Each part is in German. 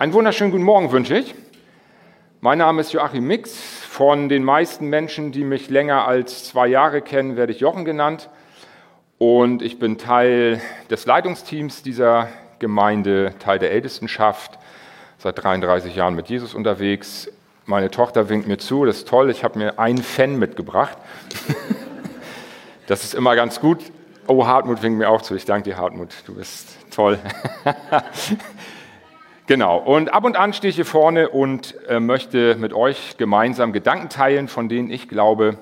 Einen wunderschönen guten Morgen wünsche ich. Mein Name ist Joachim Mix. Von den meisten Menschen, die mich länger als zwei Jahre kennen, werde ich Jochen genannt. Und ich bin Teil des Leitungsteams dieser Gemeinde, Teil der Ältestenschaft, seit 33 Jahren mit Jesus unterwegs. Meine Tochter winkt mir zu, das ist toll, ich habe mir einen Fan mitgebracht. Das ist immer ganz gut. Oh, Hartmut winkt mir auch zu. Ich danke dir, Hartmut, du bist toll. Genau, und ab und an stehe ich hier vorne und äh, möchte mit euch gemeinsam Gedanken teilen, von denen ich glaube,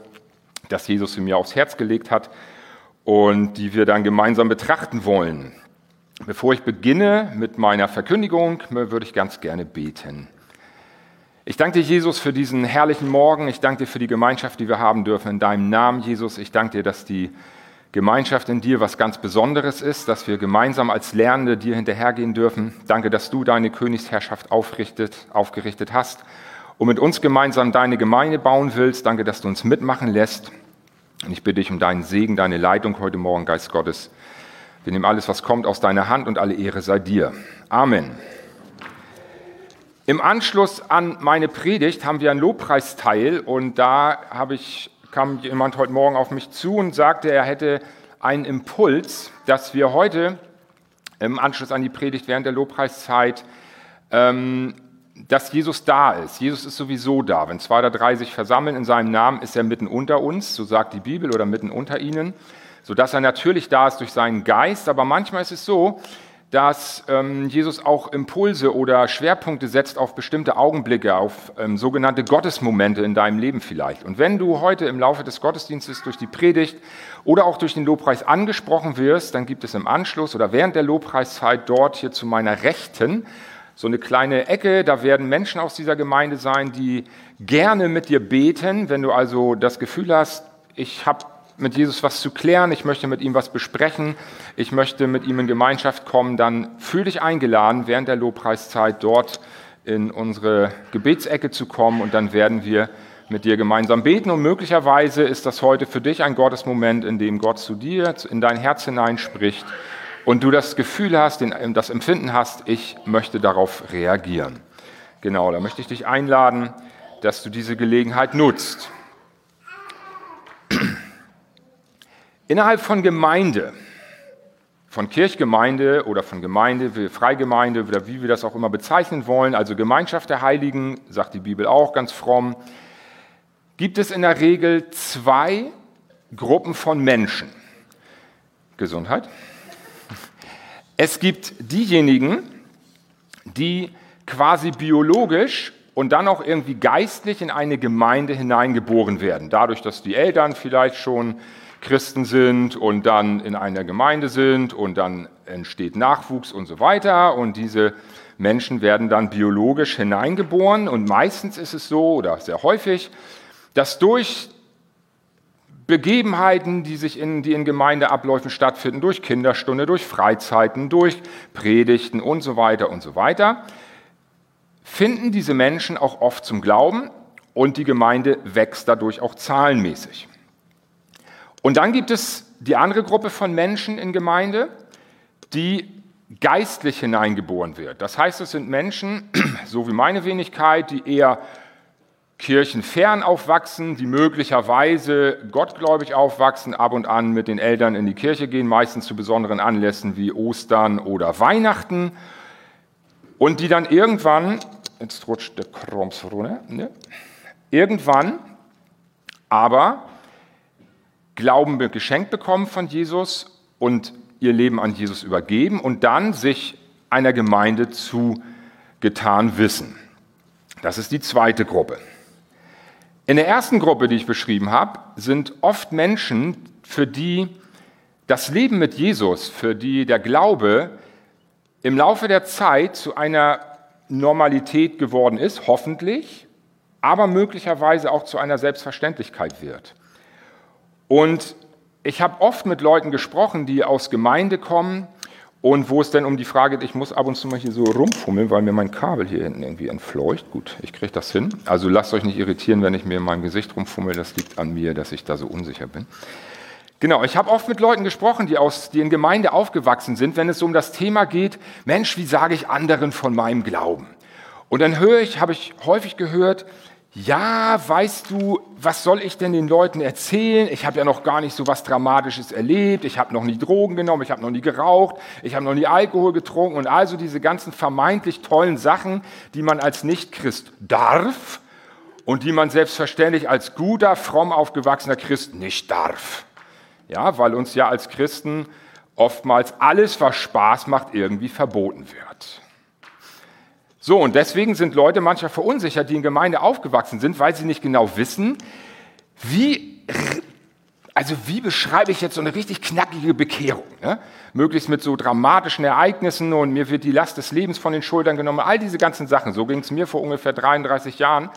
dass Jesus sie mir aufs Herz gelegt hat und die wir dann gemeinsam betrachten wollen. Bevor ich beginne mit meiner Verkündigung, würde ich ganz gerne beten. Ich danke dir, Jesus, für diesen herrlichen Morgen. Ich danke dir für die Gemeinschaft, die wir haben dürfen. In deinem Namen, Jesus. Ich danke dir, dass die Gemeinschaft in dir was ganz Besonderes ist, dass wir gemeinsam als Lernende dir hinterhergehen dürfen. Danke, dass du deine Königsherrschaft aufgerichtet hast und mit uns gemeinsam deine Gemeinde bauen willst. Danke, dass du uns mitmachen lässt. Und ich bitte dich um deinen Segen, deine Leitung heute Morgen, Geist Gottes. Wir nehmen alles, was kommt, aus deiner Hand und alle Ehre sei dir. Amen. Im Anschluss an meine Predigt haben wir einen Lobpreisteil und da habe ich kam jemand heute Morgen auf mich zu und sagte, er hätte einen Impuls, dass wir heute im Anschluss an die Predigt während der Lobpreiszeit, ähm, dass Jesus da ist. Jesus ist sowieso da. Wenn zwei oder drei sich versammeln in seinem Namen, ist er mitten unter uns, so sagt die Bibel, oder mitten unter ihnen, sodass er natürlich da ist durch seinen Geist. Aber manchmal ist es so, dass ähm, Jesus auch Impulse oder Schwerpunkte setzt auf bestimmte Augenblicke, auf ähm, sogenannte Gottesmomente in deinem Leben vielleicht. Und wenn du heute im Laufe des Gottesdienstes durch die Predigt oder auch durch den Lobpreis angesprochen wirst, dann gibt es im Anschluss oder während der Lobpreiszeit dort hier zu meiner Rechten so eine kleine Ecke, da werden Menschen aus dieser Gemeinde sein, die gerne mit dir beten. Wenn du also das Gefühl hast, ich habe mit Jesus was zu klären, ich möchte mit ihm was besprechen, ich möchte mit ihm in Gemeinschaft kommen, dann fühl dich eingeladen, während der Lobpreiszeit dort in unsere Gebetsecke zu kommen. Und dann werden wir mit dir gemeinsam beten. Und möglicherweise ist das heute für dich ein Gottesmoment, in dem Gott zu dir, in dein Herz hinein spricht und du das Gefühl hast, das Empfinden hast, ich möchte darauf reagieren. Genau, da möchte ich dich einladen, dass du diese Gelegenheit nutzt. Innerhalb von Gemeinde, von Kirchgemeinde oder von Gemeinde, Freigemeinde oder wie wir das auch immer bezeichnen wollen, also Gemeinschaft der Heiligen, sagt die Bibel auch ganz fromm, gibt es in der Regel zwei Gruppen von Menschen. Gesundheit. Es gibt diejenigen, die quasi biologisch und dann auch irgendwie geistlich in eine Gemeinde hineingeboren werden, dadurch, dass die Eltern vielleicht schon Christen sind und dann in einer Gemeinde sind und dann entsteht Nachwuchs und so weiter und diese Menschen werden dann biologisch hineingeboren und meistens ist es so oder sehr häufig, dass durch Begebenheiten, die sich in, die in Gemeindeabläufen stattfinden, durch Kinderstunde, durch Freizeiten, durch Predigten und so weiter und so weiter, finden diese Menschen auch oft zum Glauben und die Gemeinde wächst dadurch auch zahlenmäßig. Und dann gibt es die andere Gruppe von Menschen in Gemeinde, die geistlich hineingeboren wird. Das heißt, es sind Menschen, so wie meine Wenigkeit, die eher kirchenfern aufwachsen, die möglicherweise gottgläubig aufwachsen, ab und an mit den Eltern in die Kirche gehen, meistens zu besonderen Anlässen wie Ostern oder Weihnachten, und die dann irgendwann, jetzt rutscht der Kroms runter, ne? irgendwann aber Glauben geschenkt bekommen von Jesus und ihr Leben an Jesus übergeben und dann sich einer Gemeinde zugetan wissen. Das ist die zweite Gruppe. In der ersten Gruppe, die ich beschrieben habe, sind oft Menschen, für die das Leben mit Jesus, für die der Glaube im Laufe der Zeit zu einer Normalität geworden ist, hoffentlich, aber möglicherweise auch zu einer Selbstverständlichkeit wird. Und ich habe oft mit Leuten gesprochen, die aus Gemeinde kommen und wo es dann um die Frage geht, ich muss ab und zu mal hier so rumfummeln, weil mir mein Kabel hier hinten irgendwie entfleucht. Gut, ich kriege das hin. Also lasst euch nicht irritieren, wenn ich mir in meinem Gesicht rumfummel. Das liegt an mir, dass ich da so unsicher bin. Genau, ich habe oft mit Leuten gesprochen, die, aus, die in Gemeinde aufgewachsen sind, wenn es um das Thema geht, Mensch, wie sage ich anderen von meinem Glauben? Und dann höre ich, habe ich häufig gehört, ja, weißt du, was soll ich denn den Leuten erzählen? Ich habe ja noch gar nicht so was Dramatisches erlebt, ich habe noch nie Drogen genommen, ich habe noch nie geraucht, ich habe noch nie Alkohol getrunken und also diese ganzen vermeintlich tollen Sachen, die man als Nichtchrist darf und die man selbstverständlich als guter, fromm aufgewachsener Christ nicht darf. Ja, weil uns ja als Christen oftmals alles, was Spaß macht, irgendwie verboten wird. So, und deswegen sind Leute manchmal verunsichert, die in Gemeinde aufgewachsen sind, weil sie nicht genau wissen, wie, also wie beschreibe ich jetzt so eine richtig knackige Bekehrung? Ne? Möglichst mit so dramatischen Ereignissen und mir wird die Last des Lebens von den Schultern genommen, all diese ganzen Sachen. So ging es mir vor ungefähr 33 Jahren.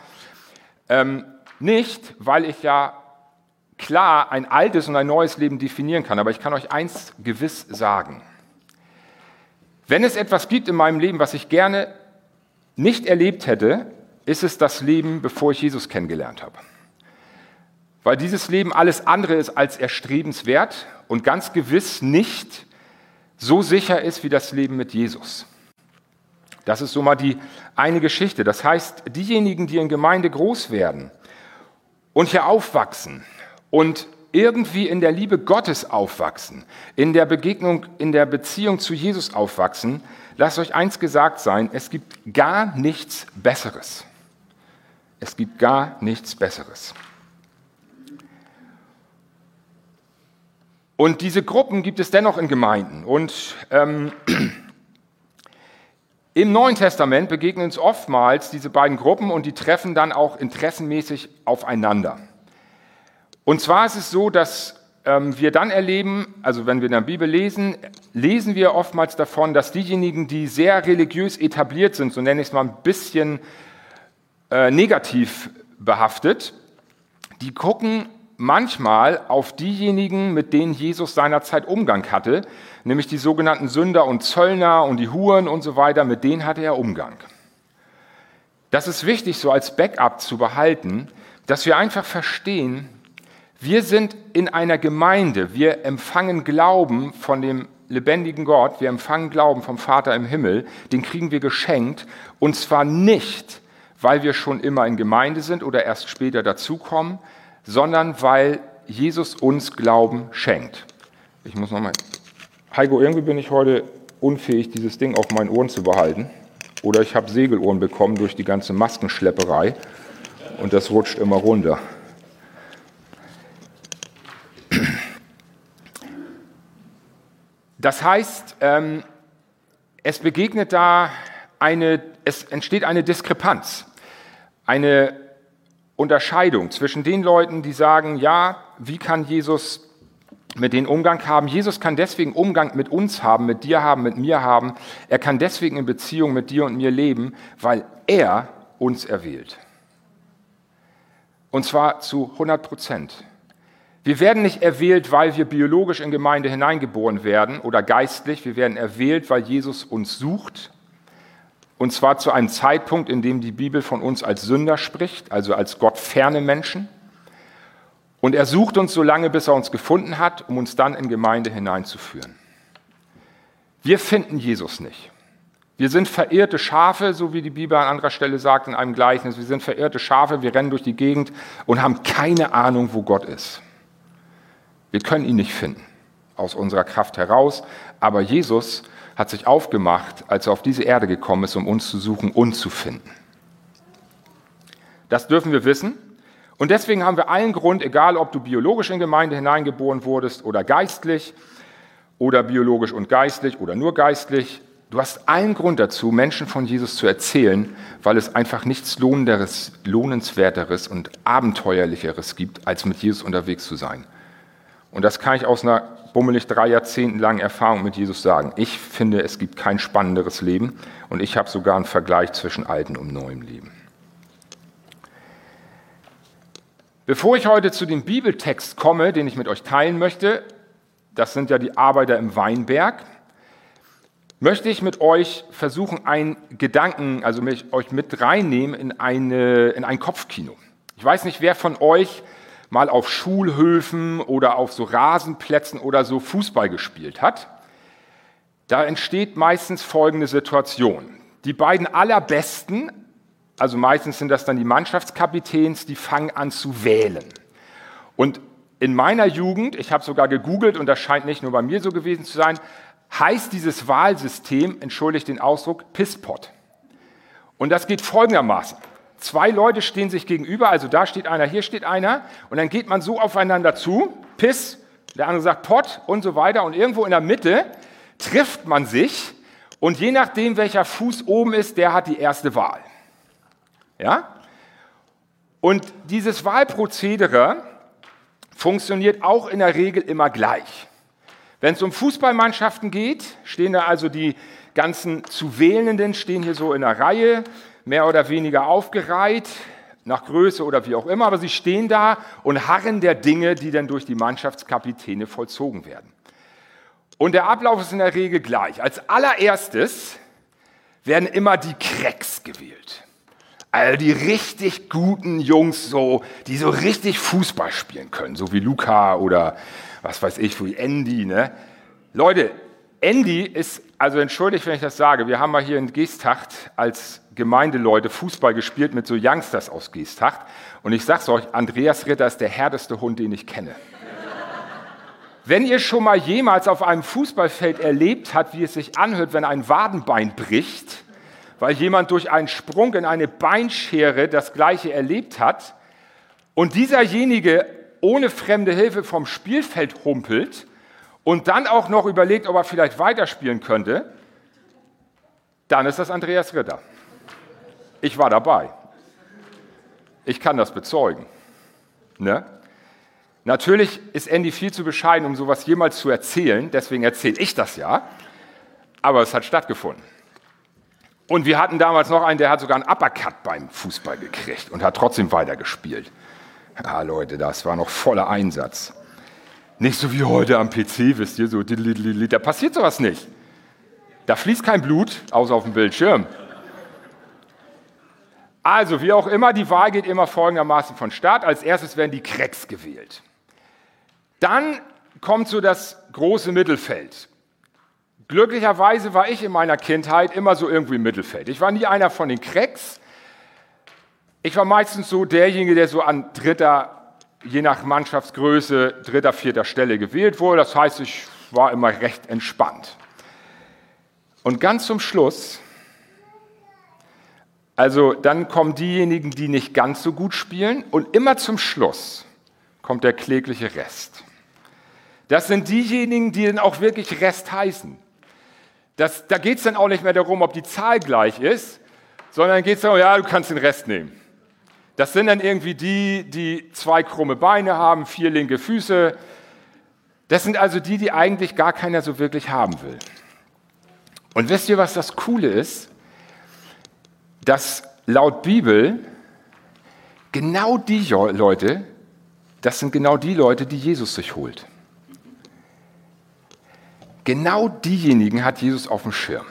Ähm, nicht, weil ich ja klar ein altes und ein neues Leben definieren kann, aber ich kann euch eins gewiss sagen. Wenn es etwas gibt in meinem Leben, was ich gerne nicht erlebt hätte, ist es das Leben, bevor ich Jesus kennengelernt habe. Weil dieses Leben alles andere ist als erstrebenswert und ganz gewiss nicht so sicher ist wie das Leben mit Jesus. Das ist so mal die eine Geschichte. Das heißt, diejenigen, die in Gemeinde groß werden und hier aufwachsen und irgendwie in der Liebe Gottes aufwachsen, in der Begegnung, in der Beziehung zu Jesus aufwachsen, lasst euch eins gesagt sein, es gibt gar nichts Besseres. Es gibt gar nichts Besseres. Und diese Gruppen gibt es dennoch in Gemeinden. Und ähm, im Neuen Testament begegnen uns oftmals diese beiden Gruppen und die treffen dann auch interessenmäßig aufeinander. Und zwar ist es so, dass wir dann erleben, also wenn wir in der Bibel lesen, lesen wir oftmals davon, dass diejenigen, die sehr religiös etabliert sind, so nenne ich es mal ein bisschen äh, negativ behaftet, die gucken manchmal auf diejenigen, mit denen Jesus seinerzeit Umgang hatte, nämlich die sogenannten Sünder und Zöllner und die Huren und so weiter, mit denen hatte er Umgang. Das ist wichtig, so als Backup zu behalten, dass wir einfach verstehen, wir sind in einer Gemeinde, wir empfangen Glauben von dem lebendigen Gott, wir empfangen Glauben vom Vater im Himmel, den kriegen wir geschenkt und zwar nicht, weil wir schon immer in Gemeinde sind oder erst später dazukommen, sondern weil Jesus uns Glauben schenkt. Ich muss nochmal. Heiko, irgendwie bin ich heute unfähig, dieses Ding auf meinen Ohren zu behalten. Oder ich habe Segelohren bekommen durch die ganze Maskenschlepperei und das rutscht immer runter. Das heißt, ähm, es begegnet da eine, es entsteht eine Diskrepanz, eine Unterscheidung zwischen den Leuten, die sagen, ja, wie kann Jesus mit denen Umgang haben? Jesus kann deswegen Umgang mit uns haben, mit dir haben, mit mir haben. Er kann deswegen in Beziehung mit dir und mir leben, weil er uns erwählt. Und zwar zu 100 Prozent. Wir werden nicht erwählt, weil wir biologisch in Gemeinde hineingeboren werden oder geistlich. Wir werden erwählt, weil Jesus uns sucht. Und zwar zu einem Zeitpunkt, in dem die Bibel von uns als Sünder spricht, also als gottferne Menschen. Und er sucht uns so lange, bis er uns gefunden hat, um uns dann in Gemeinde hineinzuführen. Wir finden Jesus nicht. Wir sind verirrte Schafe, so wie die Bibel an anderer Stelle sagt in einem Gleichnis. Wir sind verirrte Schafe, wir rennen durch die Gegend und haben keine Ahnung, wo Gott ist. Wir können ihn nicht finden aus unserer Kraft heraus, aber Jesus hat sich aufgemacht, als er auf diese Erde gekommen ist, um uns zu suchen und zu finden. Das dürfen wir wissen. Und deswegen haben wir allen Grund, egal ob du biologisch in Gemeinde hineingeboren wurdest oder geistlich oder biologisch und geistlich oder nur geistlich, du hast allen Grund dazu, Menschen von Jesus zu erzählen, weil es einfach nichts Lohnenderes, Lohnenswerteres und Abenteuerlicheres gibt, als mit Jesus unterwegs zu sein. Und das kann ich aus einer bummelig drei Jahrzehnten langen Erfahrung mit Jesus sagen. Ich finde, es gibt kein spannenderes Leben und ich habe sogar einen Vergleich zwischen altem und neuem Leben. Bevor ich heute zu dem Bibeltext komme, den ich mit euch teilen möchte, das sind ja die Arbeiter im Weinberg, möchte ich mit euch versuchen, einen Gedanken, also mich, euch mit reinnehmen in, eine, in ein Kopfkino. Ich weiß nicht, wer von euch mal auf Schulhöfen oder auf so Rasenplätzen oder so Fußball gespielt hat, da entsteht meistens folgende Situation. Die beiden allerbesten also meistens sind das dann die Mannschaftskapitäns, die fangen an zu wählen. Und in meiner Jugend, ich habe sogar gegoogelt und das scheint nicht nur bei mir so gewesen zu sein, heißt dieses Wahlsystem, entschuldigt den Ausdruck, Pisspot. Und das geht folgendermaßen. Zwei Leute stehen sich gegenüber, also da steht einer, hier steht einer, und dann geht man so aufeinander zu, Piss, der andere sagt Pott und so weiter, und irgendwo in der Mitte trifft man sich, und je nachdem, welcher Fuß oben ist, der hat die erste Wahl. Ja? Und dieses Wahlprozedere funktioniert auch in der Regel immer gleich. Wenn es um Fußballmannschaften geht, stehen da also die ganzen zu Wählenden, stehen hier so in der Reihe, mehr oder weniger aufgereiht, nach Größe oder wie auch immer, aber sie stehen da und harren der Dinge, die dann durch die Mannschaftskapitäne vollzogen werden. Und der Ablauf ist in der Regel gleich. Als allererstes werden immer die Cracks gewählt. Also die richtig guten Jungs, so, die so richtig Fußball spielen können, so wie Luca oder was weiß ich, wie Andy. Ne? Leute, Andy ist, also entschuldigt, wenn ich das sage, wir haben mal hier in Geesthacht als Gemeindeleute Fußball gespielt mit so Youngsters aus Geesthacht. Und ich sag's euch, Andreas Ritter ist der härteste Hund, den ich kenne. Wenn ihr schon mal jemals auf einem Fußballfeld erlebt habt, wie es sich anhört, wenn ein Wadenbein bricht, weil jemand durch einen Sprung in eine Beinschere das gleiche erlebt hat und dieserjenige ohne fremde Hilfe vom Spielfeld humpelt und dann auch noch überlegt, ob er vielleicht weiterspielen könnte, dann ist das Andreas Ritter. Ich war dabei. Ich kann das bezeugen. Ne? Natürlich ist Andy viel zu bescheiden, um sowas jemals zu erzählen, deswegen erzähle ich das ja. Aber es hat stattgefunden. Und wir hatten damals noch einen, der hat sogar einen Uppercut beim Fußball gekriegt und hat trotzdem weitergespielt. Ja, Leute, das war noch voller Einsatz. Nicht so wie heute am PC, wisst ihr, so, da passiert sowas nicht. Da fließt kein Blut, außer auf dem Bildschirm. Also, wie auch immer, die Wahl geht immer folgendermaßen von Start. Als erstes werden die Cracks gewählt. Dann kommt so das große Mittelfeld. Glücklicherweise war ich in meiner Kindheit immer so irgendwie im Mittelfeld. Ich war nie einer von den Cracks. Ich war meistens so derjenige, der so an dritter je nach Mannschaftsgröße dritter, vierter Stelle gewählt wurde. Das heißt, ich war immer recht entspannt. Und ganz zum Schluss, also dann kommen diejenigen, die nicht ganz so gut spielen und immer zum Schluss kommt der klägliche Rest. Das sind diejenigen, die dann auch wirklich Rest heißen. Das, da geht es dann auch nicht mehr darum, ob die Zahl gleich ist, sondern geht es darum, ja, du kannst den Rest nehmen. Das sind dann irgendwie die, die zwei krumme Beine haben, vier linke Füße. Das sind also die, die eigentlich gar keiner so wirklich haben will. Und wisst ihr, was das Coole ist? Dass laut Bibel genau die Leute, das sind genau die Leute, die Jesus sich holt. Genau diejenigen hat Jesus auf dem Schirm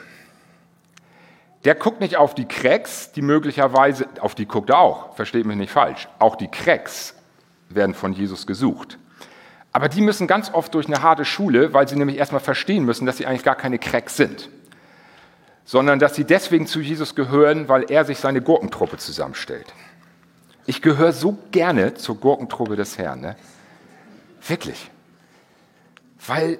der guckt nicht auf die Cracks, die möglicherweise, auf die guckt er auch, versteht mich nicht falsch, auch die Cracks werden von Jesus gesucht. Aber die müssen ganz oft durch eine harte Schule, weil sie nämlich erstmal verstehen müssen, dass sie eigentlich gar keine Cracks sind, sondern dass sie deswegen zu Jesus gehören, weil er sich seine Gurkentruppe zusammenstellt. Ich gehöre so gerne zur Gurkentruppe des Herrn, ne? wirklich, weil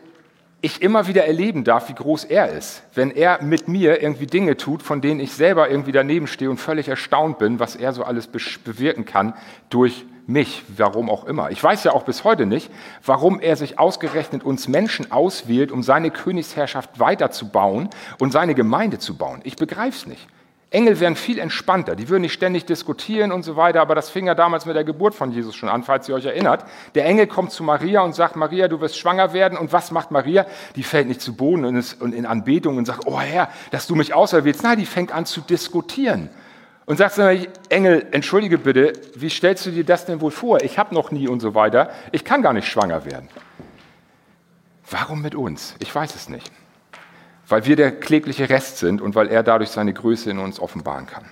ich immer wieder erleben darf, wie groß er ist. Wenn er mit mir irgendwie Dinge tut, von denen ich selber irgendwie daneben stehe und völlig erstaunt bin, was er so alles bewirken kann durch mich, warum auch immer. Ich weiß ja auch bis heute nicht, warum er sich ausgerechnet uns Menschen auswählt, um seine Königsherrschaft weiterzubauen und seine Gemeinde zu bauen. Ich begreife es nicht. Engel wären viel entspannter, die würden nicht ständig diskutieren und so weiter, aber das fing ja damals mit der Geburt von Jesus schon an, falls ihr euch erinnert. Der Engel kommt zu Maria und sagt, Maria, du wirst schwanger werden und was macht Maria? Die fällt nicht zu Boden und in Anbetung und sagt, oh Herr, dass du mich auserwählst. Nein, die fängt an zu diskutieren und sagt, Engel, entschuldige bitte, wie stellst du dir das denn wohl vor? Ich habe noch nie und so weiter, ich kann gar nicht schwanger werden. Warum mit uns? Ich weiß es nicht weil wir der klägliche Rest sind und weil er dadurch seine Größe in uns offenbaren kann.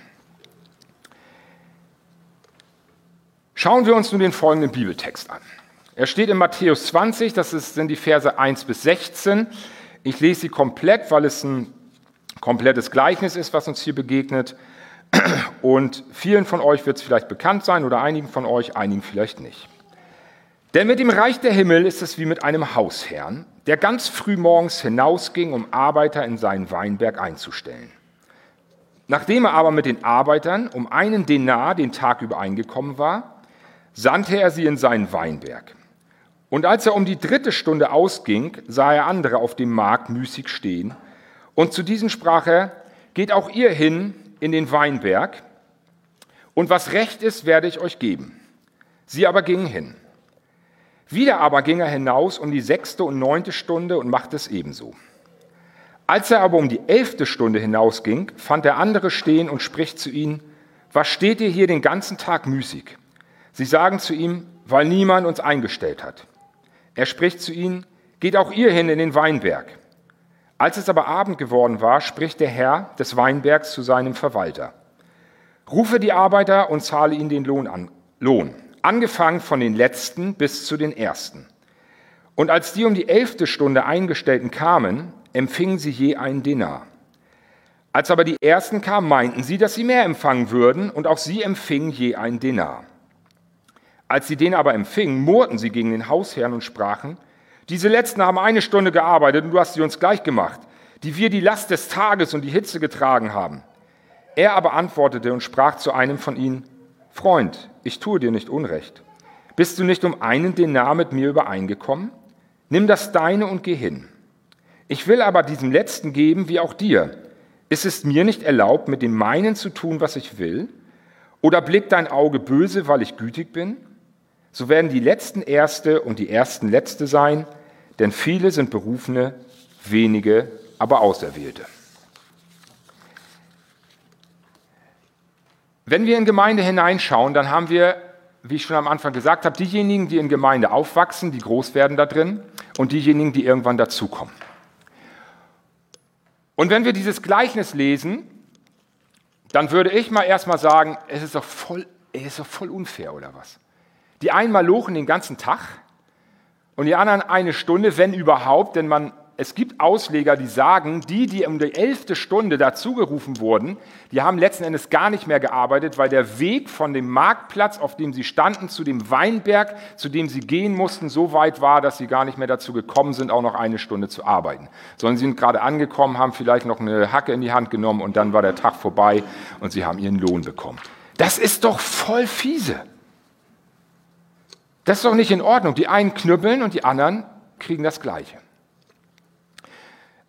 Schauen wir uns nun den folgenden Bibeltext an. Er steht in Matthäus 20, das sind die Verse 1 bis 16. Ich lese sie komplett, weil es ein komplettes Gleichnis ist, was uns hier begegnet. Und vielen von euch wird es vielleicht bekannt sein oder einigen von euch, einigen vielleicht nicht. Denn mit dem Reich der Himmel ist es wie mit einem Hausherrn, der ganz früh morgens hinausging, um Arbeiter in seinen Weinberg einzustellen. Nachdem er aber mit den Arbeitern um einen Denar den Tag über eingekommen war, sandte er sie in seinen Weinberg. Und als er um die dritte Stunde ausging, sah er andere auf dem Markt müßig stehen. Und zu diesen sprach er, geht auch ihr hin in den Weinberg, und was recht ist, werde ich euch geben. Sie aber gingen hin. Wieder aber ging er hinaus um die sechste und neunte Stunde und machte es ebenso. Als er aber um die elfte Stunde hinausging, fand er andere stehen und spricht zu ihnen, was steht ihr hier den ganzen Tag müßig? Sie sagen zu ihm, weil niemand uns eingestellt hat. Er spricht zu ihnen, geht auch ihr hin in den Weinberg. Als es aber Abend geworden war, spricht der Herr des Weinbergs zu seinem Verwalter. Rufe die Arbeiter und zahle ihnen den Lohn an, Lohn, angefangen von den letzten bis zu den ersten. Und als die um die elfte Stunde Eingestellten kamen, empfingen sie je einen Dinar. Als aber die ersten kamen, meinten sie, dass sie mehr empfangen würden, und auch sie empfingen je einen Dinar. Als sie den aber empfingen, murrten sie gegen den Hausherrn und sprachen, diese letzten haben eine Stunde gearbeitet und du hast sie uns gleich gemacht, die wir die Last des Tages und die Hitze getragen haben. Er aber antwortete und sprach zu einem von ihnen, Freund, ich tue dir nicht Unrecht. Bist du nicht um einen Denar mit mir übereingekommen? Nimm das deine und geh hin. Ich will aber diesem Letzten geben, wie auch dir. Ist es mir nicht erlaubt, mit dem meinen zu tun, was ich will? Oder blickt dein Auge böse, weil ich gütig bin? So werden die Letzten Erste und die Ersten Letzte sein, denn viele sind Berufene, wenige aber Auserwählte. Wenn wir in Gemeinde hineinschauen, dann haben wir, wie ich schon am Anfang gesagt habe, diejenigen, die in Gemeinde aufwachsen, die groß werden da drin, und diejenigen, die irgendwann dazukommen. Und wenn wir dieses Gleichnis lesen, dann würde ich mal erstmal sagen, es ist doch voll, es ist doch voll unfair oder was? Die einen mal lochen den ganzen Tag und die anderen eine Stunde, wenn überhaupt, denn man es gibt Ausleger, die sagen, die, die um die elfte Stunde dazugerufen wurden, die haben letzten Endes gar nicht mehr gearbeitet, weil der Weg von dem Marktplatz, auf dem sie standen, zu dem Weinberg, zu dem sie gehen mussten, so weit war, dass sie gar nicht mehr dazu gekommen sind, auch noch eine Stunde zu arbeiten. Sondern sie sind gerade angekommen, haben vielleicht noch eine Hacke in die Hand genommen und dann war der Tag vorbei und sie haben ihren Lohn bekommen. Das ist doch voll fiese. Das ist doch nicht in Ordnung. Die einen knüppeln und die anderen kriegen das Gleiche.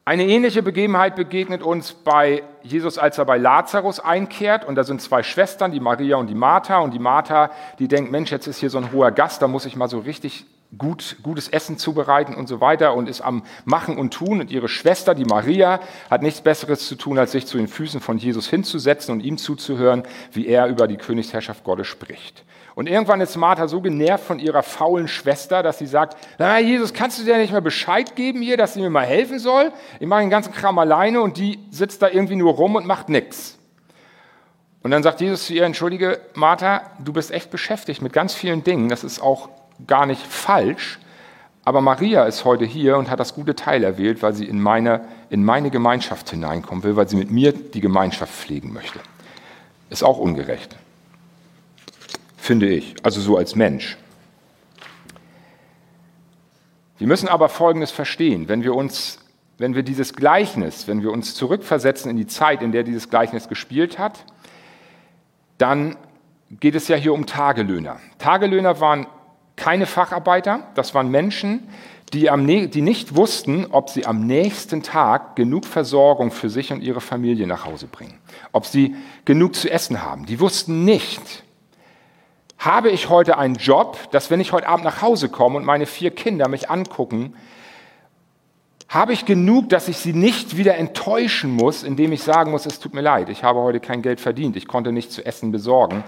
Eine ähnliche Begebenheit begegnet uns bei Jesus, als er bei Lazarus einkehrt. Und da sind zwei Schwestern, die Maria und die Martha. Und die Martha, die denkt, Mensch, jetzt ist hier so ein hoher Gast, da muss ich mal so richtig gut, gutes Essen zubereiten und so weiter und ist am Machen und Tun. Und ihre Schwester, die Maria, hat nichts Besseres zu tun, als sich zu den Füßen von Jesus hinzusetzen und ihm zuzuhören, wie er über die Königsherrschaft Gottes spricht. Und irgendwann ist Martha so genervt von ihrer faulen Schwester, dass sie sagt, na Jesus, kannst du dir nicht mal Bescheid geben hier, dass sie mir mal helfen soll? Ich mache den ganzen Kram alleine und die sitzt da irgendwie nur rum und macht nichts. Und dann sagt Jesus zu ihr, entschuldige Martha, du bist echt beschäftigt mit ganz vielen Dingen, das ist auch gar nicht falsch, aber Maria ist heute hier und hat das gute Teil erwählt, weil sie in meine, in meine Gemeinschaft hineinkommen will, weil sie mit mir die Gemeinschaft pflegen möchte. Ist auch ungerecht finde ich, also so als Mensch. Wir müssen aber Folgendes verstehen, wenn wir uns, wenn wir dieses Gleichnis, wenn wir uns zurückversetzen in die Zeit, in der dieses Gleichnis gespielt hat, dann geht es ja hier um Tagelöhner. Tagelöhner waren keine Facharbeiter, das waren Menschen, die, am, die nicht wussten, ob sie am nächsten Tag genug Versorgung für sich und ihre Familie nach Hause bringen, ob sie genug zu essen haben. Die wussten nicht, habe ich heute einen Job, dass wenn ich heute Abend nach Hause komme und meine vier Kinder mich angucken, habe ich genug, dass ich sie nicht wieder enttäuschen muss, indem ich sagen muss, es tut mir leid, ich habe heute kein Geld verdient, ich konnte nicht zu essen besorgen,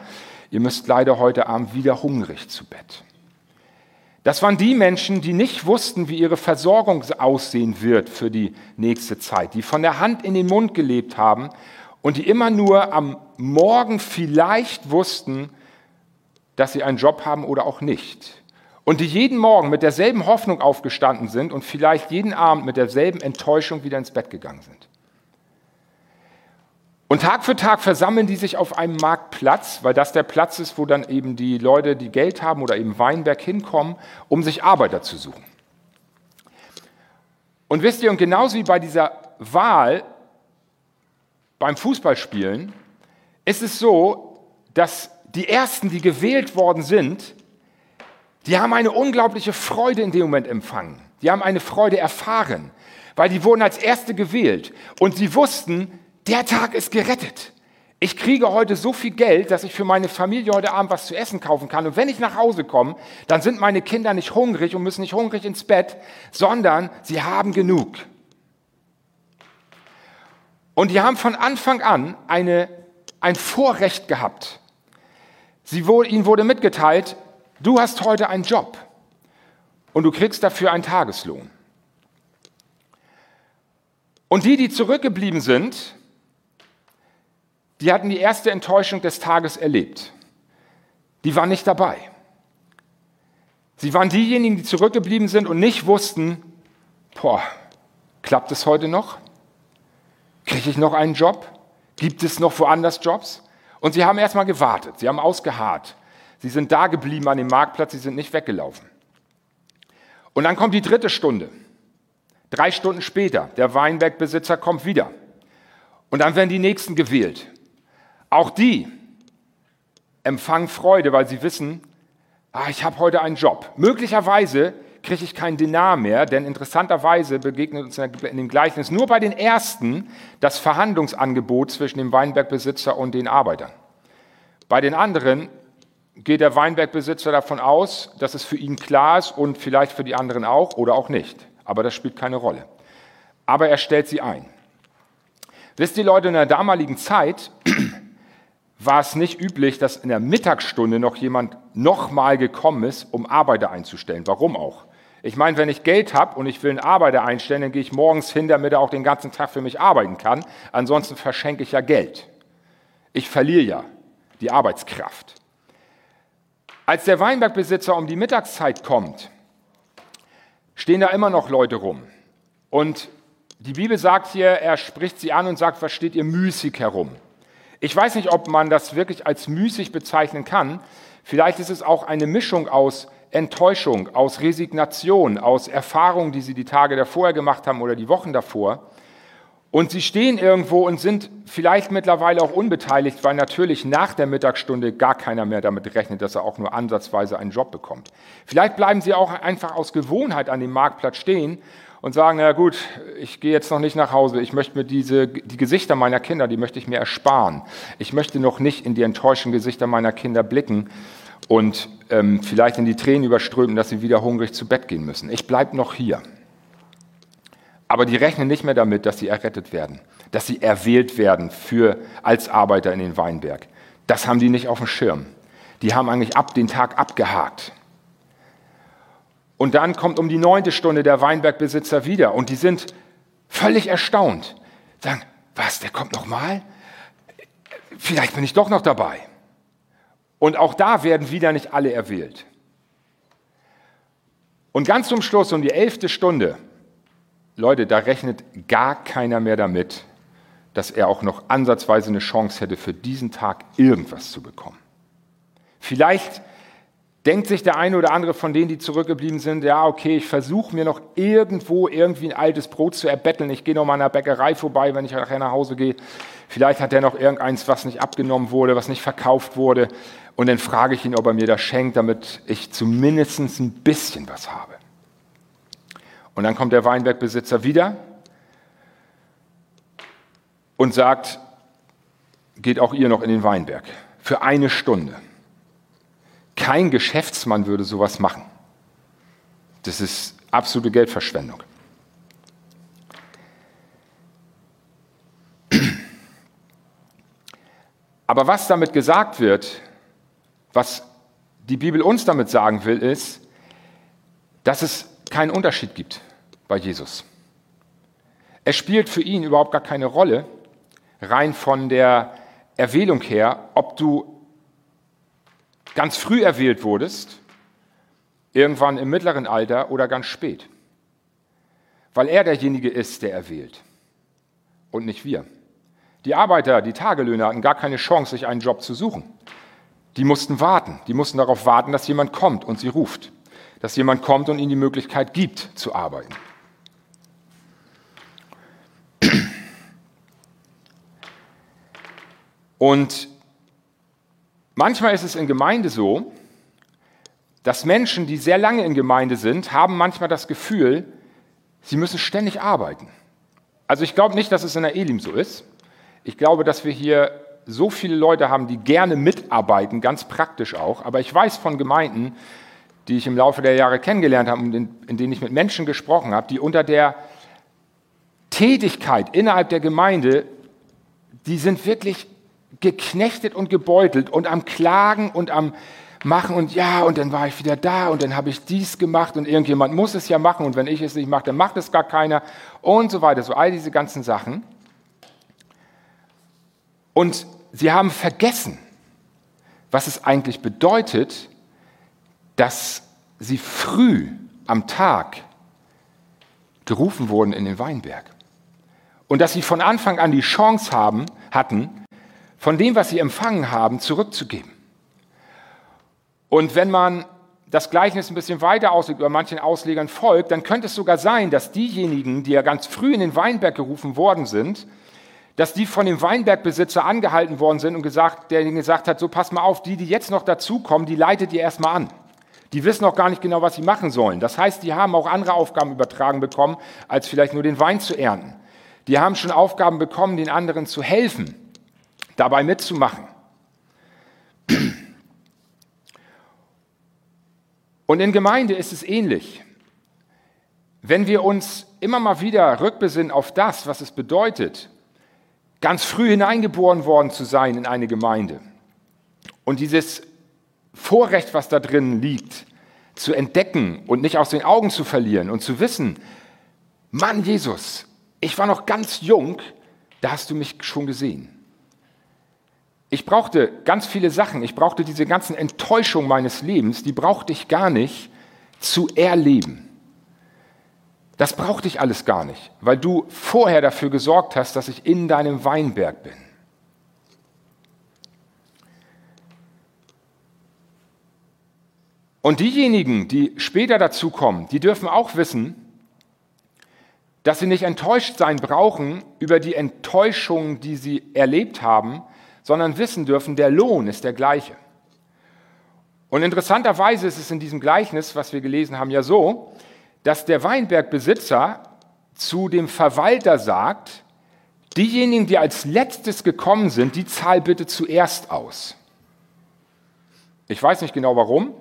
ihr müsst leider heute Abend wieder hungrig zu Bett. Das waren die Menschen, die nicht wussten, wie ihre Versorgung aussehen wird für die nächste Zeit, die von der Hand in den Mund gelebt haben und die immer nur am Morgen vielleicht wussten, dass sie einen Job haben oder auch nicht. Und die jeden Morgen mit derselben Hoffnung aufgestanden sind und vielleicht jeden Abend mit derselben Enttäuschung wieder ins Bett gegangen sind. Und Tag für Tag versammeln die sich auf einem Marktplatz, weil das der Platz ist, wo dann eben die Leute, die Geld haben oder eben Weinberg hinkommen, um sich Arbeiter zu suchen. Und wisst ihr, und genauso wie bei dieser Wahl beim Fußballspielen, ist es so, dass die Ersten, die gewählt worden sind, die haben eine unglaubliche Freude in dem Moment empfangen. Die haben eine Freude erfahren, weil die wurden als Erste gewählt. Und sie wussten, der Tag ist gerettet. Ich kriege heute so viel Geld, dass ich für meine Familie heute Abend was zu essen kaufen kann. Und wenn ich nach Hause komme, dann sind meine Kinder nicht hungrig und müssen nicht hungrig ins Bett, sondern sie haben genug. Und die haben von Anfang an eine, ein Vorrecht gehabt. Sie, ihnen wurde mitgeteilt, du hast heute einen Job und du kriegst dafür einen Tageslohn. Und die, die zurückgeblieben sind, die hatten die erste Enttäuschung des Tages erlebt. Die waren nicht dabei. Sie waren diejenigen, die zurückgeblieben sind und nicht wussten, boah, klappt es heute noch? Kriege ich noch einen Job? Gibt es noch woanders Jobs? Und sie haben erstmal gewartet, sie haben ausgeharrt. Sie sind da geblieben an dem Marktplatz, sie sind nicht weggelaufen. Und dann kommt die dritte Stunde. Drei Stunden später, der Weinbergbesitzer kommt wieder. Und dann werden die Nächsten gewählt. Auch die empfangen Freude, weil sie wissen, ah, ich habe heute einen Job. Möglicherweise kriege ich keinen Dinar mehr, denn interessanterweise begegnet uns in dem Gleichnis nur bei den Ersten das Verhandlungsangebot zwischen dem Weinbergbesitzer und den Arbeitern. Bei den anderen geht der Weinbergbesitzer davon aus, dass es für ihn klar ist und vielleicht für die anderen auch oder auch nicht. Aber das spielt keine Rolle. Aber er stellt sie ein. Wisst ihr Leute, in der damaligen Zeit war es nicht üblich, dass in der Mittagsstunde noch jemand nochmal gekommen ist, um Arbeiter einzustellen. Warum auch? Ich meine, wenn ich Geld habe und ich will einen Arbeiter einstellen, dann gehe ich morgens hin, damit er auch den ganzen Tag für mich arbeiten kann. Ansonsten verschenke ich ja Geld. Ich verliere ja die Arbeitskraft. Als der Weinbergbesitzer um die Mittagszeit kommt, stehen da immer noch Leute rum. Und die Bibel sagt hier, er spricht sie an und sagt, was steht ihr müßig herum? Ich weiß nicht, ob man das wirklich als müßig bezeichnen kann. Vielleicht ist es auch eine Mischung aus Enttäuschung, aus Resignation, aus Erfahrungen, die sie die Tage davor gemacht haben oder die Wochen davor. Und sie stehen irgendwo und sind vielleicht mittlerweile auch unbeteiligt, weil natürlich nach der Mittagsstunde gar keiner mehr damit rechnet, dass er auch nur ansatzweise einen Job bekommt. Vielleicht bleiben sie auch einfach aus Gewohnheit an dem Marktplatz stehen und sagen, na gut, ich gehe jetzt noch nicht nach Hause, ich möchte mir diese, die Gesichter meiner Kinder, die möchte ich mir ersparen. Ich möchte noch nicht in die enttäuschten Gesichter meiner Kinder blicken und ähm, vielleicht in die Tränen überströmen, dass sie wieder hungrig zu Bett gehen müssen. Ich bleibe noch hier. Aber die rechnen nicht mehr damit, dass sie errettet werden, dass sie erwählt werden für, als Arbeiter in den Weinberg. Das haben die nicht auf dem Schirm. Die haben eigentlich ab den Tag abgehakt. Und dann kommt um die neunte Stunde der Weinbergbesitzer wieder und die sind völlig erstaunt. Sagen, was, der kommt noch mal? Vielleicht bin ich doch noch dabei. Und auch da werden wieder nicht alle erwählt. Und ganz zum Schluss, um die elfte Stunde, Leute, da rechnet gar keiner mehr damit, dass er auch noch ansatzweise eine Chance hätte, für diesen Tag irgendwas zu bekommen. Vielleicht denkt sich der eine oder andere von denen, die zurückgeblieben sind, ja, okay, ich versuche mir noch irgendwo irgendwie ein altes Brot zu erbetteln. Ich gehe noch mal an der Bäckerei vorbei, wenn ich nachher nach Hause gehe. Vielleicht hat er noch irgendeins, was nicht abgenommen wurde, was nicht verkauft wurde. Und dann frage ich ihn, ob er mir das schenkt, damit ich zumindest ein bisschen was habe. Und dann kommt der Weinbergbesitzer wieder und sagt, geht auch ihr noch in den Weinberg für eine Stunde. Kein Geschäftsmann würde sowas machen. Das ist absolute Geldverschwendung. Aber was damit gesagt wird, was die Bibel uns damit sagen will, ist, dass es keinen Unterschied gibt bei Jesus. Es spielt für ihn überhaupt gar keine Rolle, rein von der Erwählung her, ob du ganz früh erwählt wurdest, irgendwann im mittleren Alter oder ganz spät. Weil er derjenige ist, der erwählt und nicht wir. Die Arbeiter, die Tagelöhner hatten gar keine Chance, sich einen Job zu suchen. Die mussten warten. Die mussten darauf warten, dass jemand kommt und sie ruft. Dass jemand kommt und ihnen die Möglichkeit gibt, zu arbeiten. Und manchmal ist es in Gemeinde so, dass Menschen, die sehr lange in Gemeinde sind, haben manchmal das Gefühl, sie müssen ständig arbeiten. Also ich glaube nicht, dass es in der Elim so ist. Ich glaube, dass wir hier so viele Leute haben, die gerne mitarbeiten, ganz praktisch auch. Aber ich weiß von Gemeinden, die ich im Laufe der Jahre kennengelernt habe und in, denen ich mit Menschen gesprochen habe, die unter der Tätigkeit innerhalb der Gemeinde, die sind wirklich geknechtet und gebeutelt und am Klagen und am machen und ja, und dann war ich wieder da und dann habe ich dies gemacht und irgendjemand muss es ja machen und wenn ich es nicht mache, dann macht es gar keiner und so weiter. So all diese ganzen Sachen. Und sie haben vergessen, was es eigentlich bedeutet, dass sie früh am Tag gerufen wurden in den Weinberg. Und dass sie von Anfang an die Chance haben, hatten, von dem, was sie empfangen haben, zurückzugeben. Und wenn man das Gleichnis ein bisschen weiter auslegt oder manchen Auslegern folgt, dann könnte es sogar sein, dass diejenigen, die ja ganz früh in den Weinberg gerufen worden sind, dass die von dem Weinbergbesitzer angehalten worden sind und gesagt, der ihnen gesagt hat, so pass mal auf, die, die jetzt noch dazukommen, die leitet ihr erstmal an. Die wissen auch gar nicht genau, was sie machen sollen. Das heißt, die haben auch andere Aufgaben übertragen bekommen, als vielleicht nur den Wein zu ernten. Die haben schon Aufgaben bekommen, den anderen zu helfen, dabei mitzumachen. Und in Gemeinde ist es ähnlich. Wenn wir uns immer mal wieder rückbesinnen auf das, was es bedeutet, ganz früh hineingeboren worden zu sein in eine Gemeinde und dieses Vorrecht, was da drin liegt, zu entdecken und nicht aus den Augen zu verlieren und zu wissen, Mann Jesus, ich war noch ganz jung, da hast du mich schon gesehen. Ich brauchte ganz viele Sachen, ich brauchte diese ganzen Enttäuschungen meines Lebens, die brauchte ich gar nicht zu erleben. Das brauchte ich alles gar nicht, weil du vorher dafür gesorgt hast, dass ich in deinem Weinberg bin. Und diejenigen, die später dazukommen, die dürfen auch wissen, dass sie nicht enttäuscht sein brauchen über die Enttäuschung, die sie erlebt haben, sondern wissen dürfen, der Lohn ist der gleiche. Und interessanterweise ist es in diesem Gleichnis, was wir gelesen haben, ja so, dass der Weinbergbesitzer zu dem Verwalter sagt, diejenigen, die als letztes gekommen sind, die zahl bitte zuerst aus. Ich weiß nicht genau warum.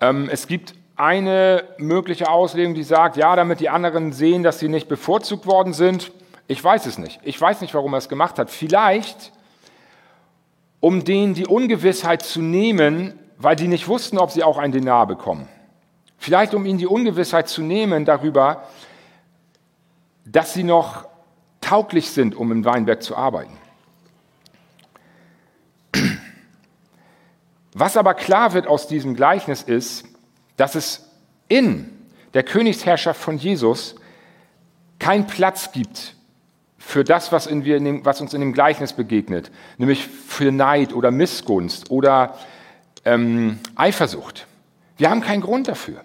Ähm, es gibt eine mögliche Auslegung, die sagt, ja, damit die anderen sehen, dass sie nicht bevorzugt worden sind. Ich weiß es nicht. Ich weiß nicht, warum er es gemacht hat. Vielleicht, um denen die Ungewissheit zu nehmen, weil die nicht wussten, ob sie auch ein Denar bekommen. Vielleicht um ihnen die Ungewissheit zu nehmen darüber, dass sie noch tauglich sind, um im Weinberg zu arbeiten. Was aber klar wird aus diesem Gleichnis ist, dass es in der Königsherrschaft von Jesus keinen Platz gibt für das, was, in dem, was, uns in dem Gleichnis begegnet, nämlich für Neid oder Missgunst oder ähm, Eifersucht. Wir haben keinen Grund dafür.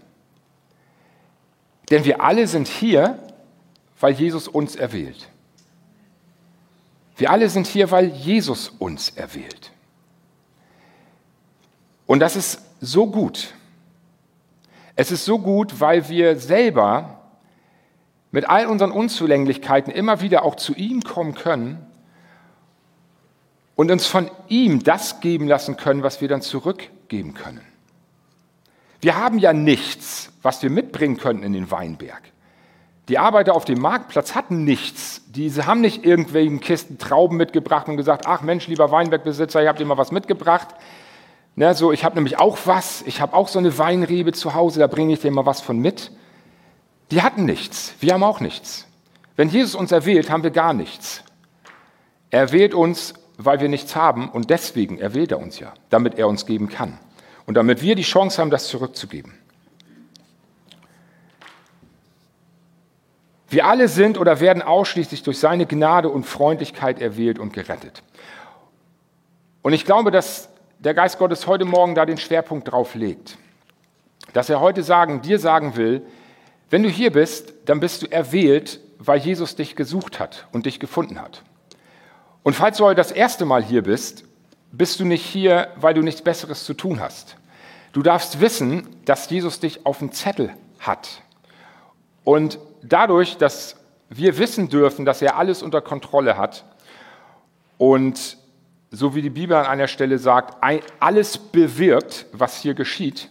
Denn wir alle sind hier, weil Jesus uns erwählt. Wir alle sind hier, weil Jesus uns erwählt. Und das ist so gut. Es ist so gut, weil wir selber mit all unseren Unzulänglichkeiten immer wieder auch zu ihm kommen können und uns von ihm das geben lassen können, was wir dann zurückgeben können. Wir haben ja nichts, was wir mitbringen könnten in den Weinberg. Die Arbeiter auf dem Marktplatz hatten nichts. Diese haben nicht irgendwelchen Kisten Trauben mitgebracht und gesagt, ach Mensch, lieber Weinbergbesitzer, ihr habt immer was mitgebracht. Ne, so, ich habe nämlich auch was, ich habe auch so eine Weinrebe zu Hause, da bringe ich dir mal was von mit. Die hatten nichts, wir haben auch nichts. Wenn Jesus uns erwählt, haben wir gar nichts. Er wählt uns, weil wir nichts haben und deswegen erwählt er uns ja, damit er uns geben kann und damit wir die Chance haben, das zurückzugeben. Wir alle sind oder werden ausschließlich durch seine Gnade und Freundlichkeit erwählt und gerettet. Und ich glaube, dass der Geist Gottes heute Morgen da den Schwerpunkt drauf legt. Dass er heute sagen, dir sagen will, wenn du hier bist, dann bist du erwählt, weil Jesus dich gesucht hat und dich gefunden hat. Und falls du heute das erste Mal hier bist, bist du nicht hier, weil du nichts Besseres zu tun hast. Du darfst wissen, dass Jesus dich auf dem Zettel hat. Und dadurch, dass wir wissen dürfen, dass er alles unter Kontrolle hat und so wie die Bibel an einer Stelle sagt, alles bewirkt, was hier geschieht,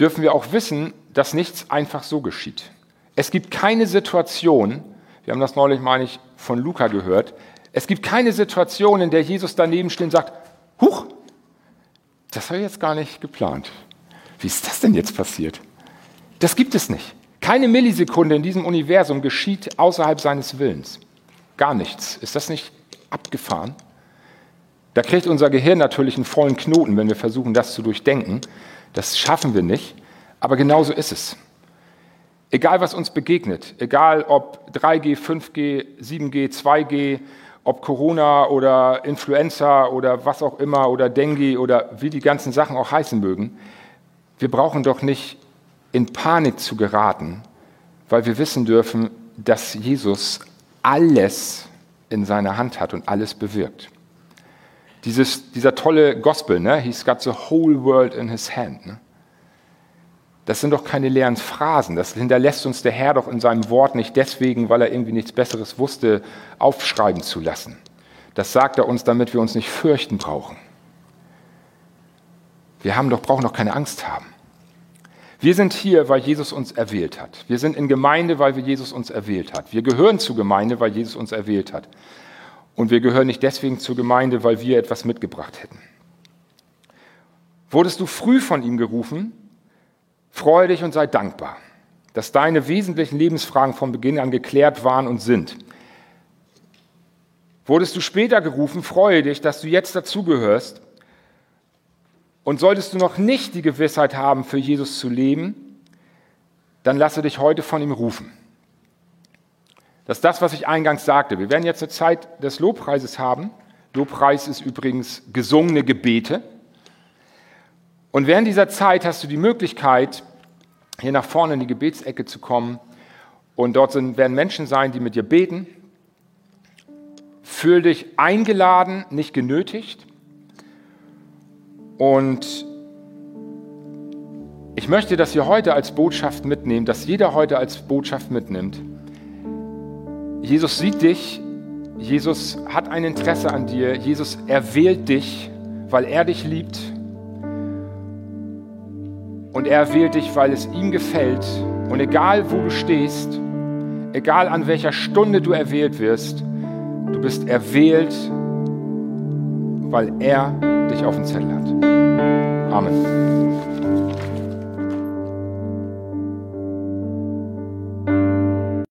dürfen wir auch wissen, dass nichts einfach so geschieht. Es gibt keine Situation, wir haben das neulich, meine ich, von Luca gehört, es gibt keine Situation, in der Jesus daneben steht und sagt, Huch, das habe ich jetzt gar nicht geplant. Wie ist das denn jetzt passiert? Das gibt es nicht. Keine Millisekunde in diesem Universum geschieht außerhalb seines Willens. Gar nichts. Ist das nicht abgefahren? Da kriegt unser Gehirn natürlich einen vollen Knoten, wenn wir versuchen, das zu durchdenken. Das schaffen wir nicht, aber genauso ist es. Egal, was uns begegnet, egal ob 3G, 5G, 7G, 2G, ob Corona oder Influenza oder was auch immer oder Dengue oder wie die ganzen Sachen auch heißen mögen, wir brauchen doch nicht in Panik zu geraten, weil wir wissen dürfen, dass Jesus alles in seiner Hand hat und alles bewirkt. Dieses, dieser tolle Gospel, ne? He's got the whole world in his hand. Ne? Das sind doch keine leeren Phrasen. Das hinterlässt uns der Herr doch in seinem Wort nicht deswegen, weil er irgendwie nichts Besseres wusste, aufschreiben zu lassen. Das sagt er uns, damit wir uns nicht fürchten brauchen. Wir haben doch, brauchen doch keine Angst haben. Wir sind hier, weil Jesus uns erwählt hat. Wir sind in Gemeinde, weil Jesus uns erwählt hat. Wir gehören zur Gemeinde, weil Jesus uns erwählt hat. Und wir gehören nicht deswegen zur Gemeinde, weil wir etwas mitgebracht hätten. Wurdest du früh von ihm gerufen, freue dich und sei dankbar, dass deine wesentlichen Lebensfragen von Beginn an geklärt waren und sind. Wurdest du später gerufen, freue dich, dass du jetzt dazugehörst. Und solltest du noch nicht die Gewissheit haben, für Jesus zu leben, dann lasse dich heute von ihm rufen. Das ist das, was ich eingangs sagte. Wir werden jetzt eine Zeit des Lobpreises haben. Lobpreis ist übrigens gesungene Gebete. Und während dieser Zeit hast du die Möglichkeit, hier nach vorne in die Gebetsecke zu kommen. Und dort sind, werden Menschen sein, die mit dir beten. Fühl dich eingeladen, nicht genötigt. Und ich möchte, dass ihr heute als Botschaft mitnehmt, dass jeder heute als Botschaft mitnimmt, Jesus sieht dich, Jesus hat ein Interesse an dir, Jesus erwählt dich, weil er dich liebt. Und er erwählt dich, weil es ihm gefällt. Und egal wo du stehst, egal an welcher Stunde du erwählt wirst, du bist erwählt, weil er dich auf dem Zettel hat. Amen.